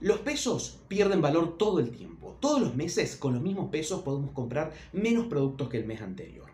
Los pesos pierden valor todo el tiempo. Todos los meses con los mismos pesos podemos comprar menos productos que el mes anterior.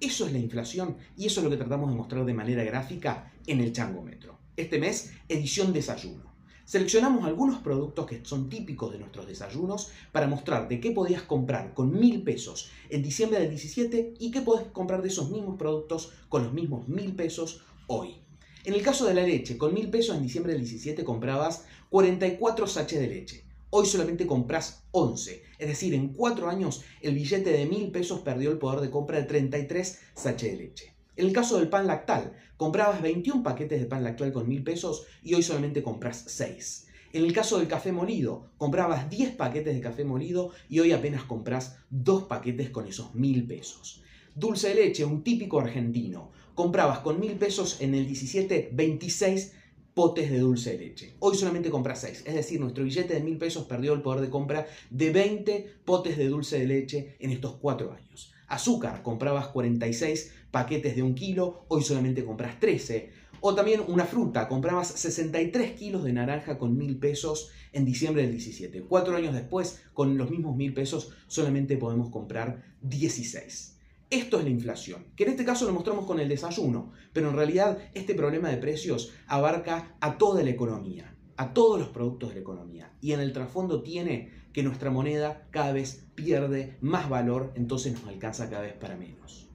Eso es la inflación y eso es lo que tratamos de mostrar de manera gráfica en el Changómetro. Este mes, edición desayuno. Seleccionamos algunos productos que son típicos de nuestros desayunos para mostrar de qué podías comprar con mil pesos en diciembre del 17 y qué podés comprar de esos mismos productos con los mismos mil pesos hoy. En el caso de la leche, con mil pesos en diciembre del 17 comprabas 44 sachets de leche. Hoy solamente compras 11. Es decir, en 4 años el billete de mil pesos perdió el poder de compra de 33 sachets de leche. En el caso del pan lactal, comprabas 21 paquetes de pan lactal con mil pesos y hoy solamente compras 6. En el caso del café molido, comprabas 10 paquetes de café molido y hoy apenas compras 2 paquetes con esos mil pesos. Dulce de leche, un típico argentino. Comprabas con mil pesos en el 17 26 potes de dulce de leche. Hoy solamente compras 6. Es decir, nuestro billete de mil pesos perdió el poder de compra de 20 potes de dulce de leche en estos 4 años. Azúcar, comprabas 46 paquetes de un kilo, hoy solamente compras 13. O también una fruta, comprabas 63 kilos de naranja con mil pesos en diciembre del 17. Cuatro años después, con los mismos mil pesos, solamente podemos comprar 16. Esto es la inflación, que en este caso lo mostramos con el desayuno, pero en realidad este problema de precios abarca a toda la economía, a todos los productos de la economía, y en el trasfondo tiene que nuestra moneda cada vez pierde más valor, entonces nos alcanza cada vez para menos.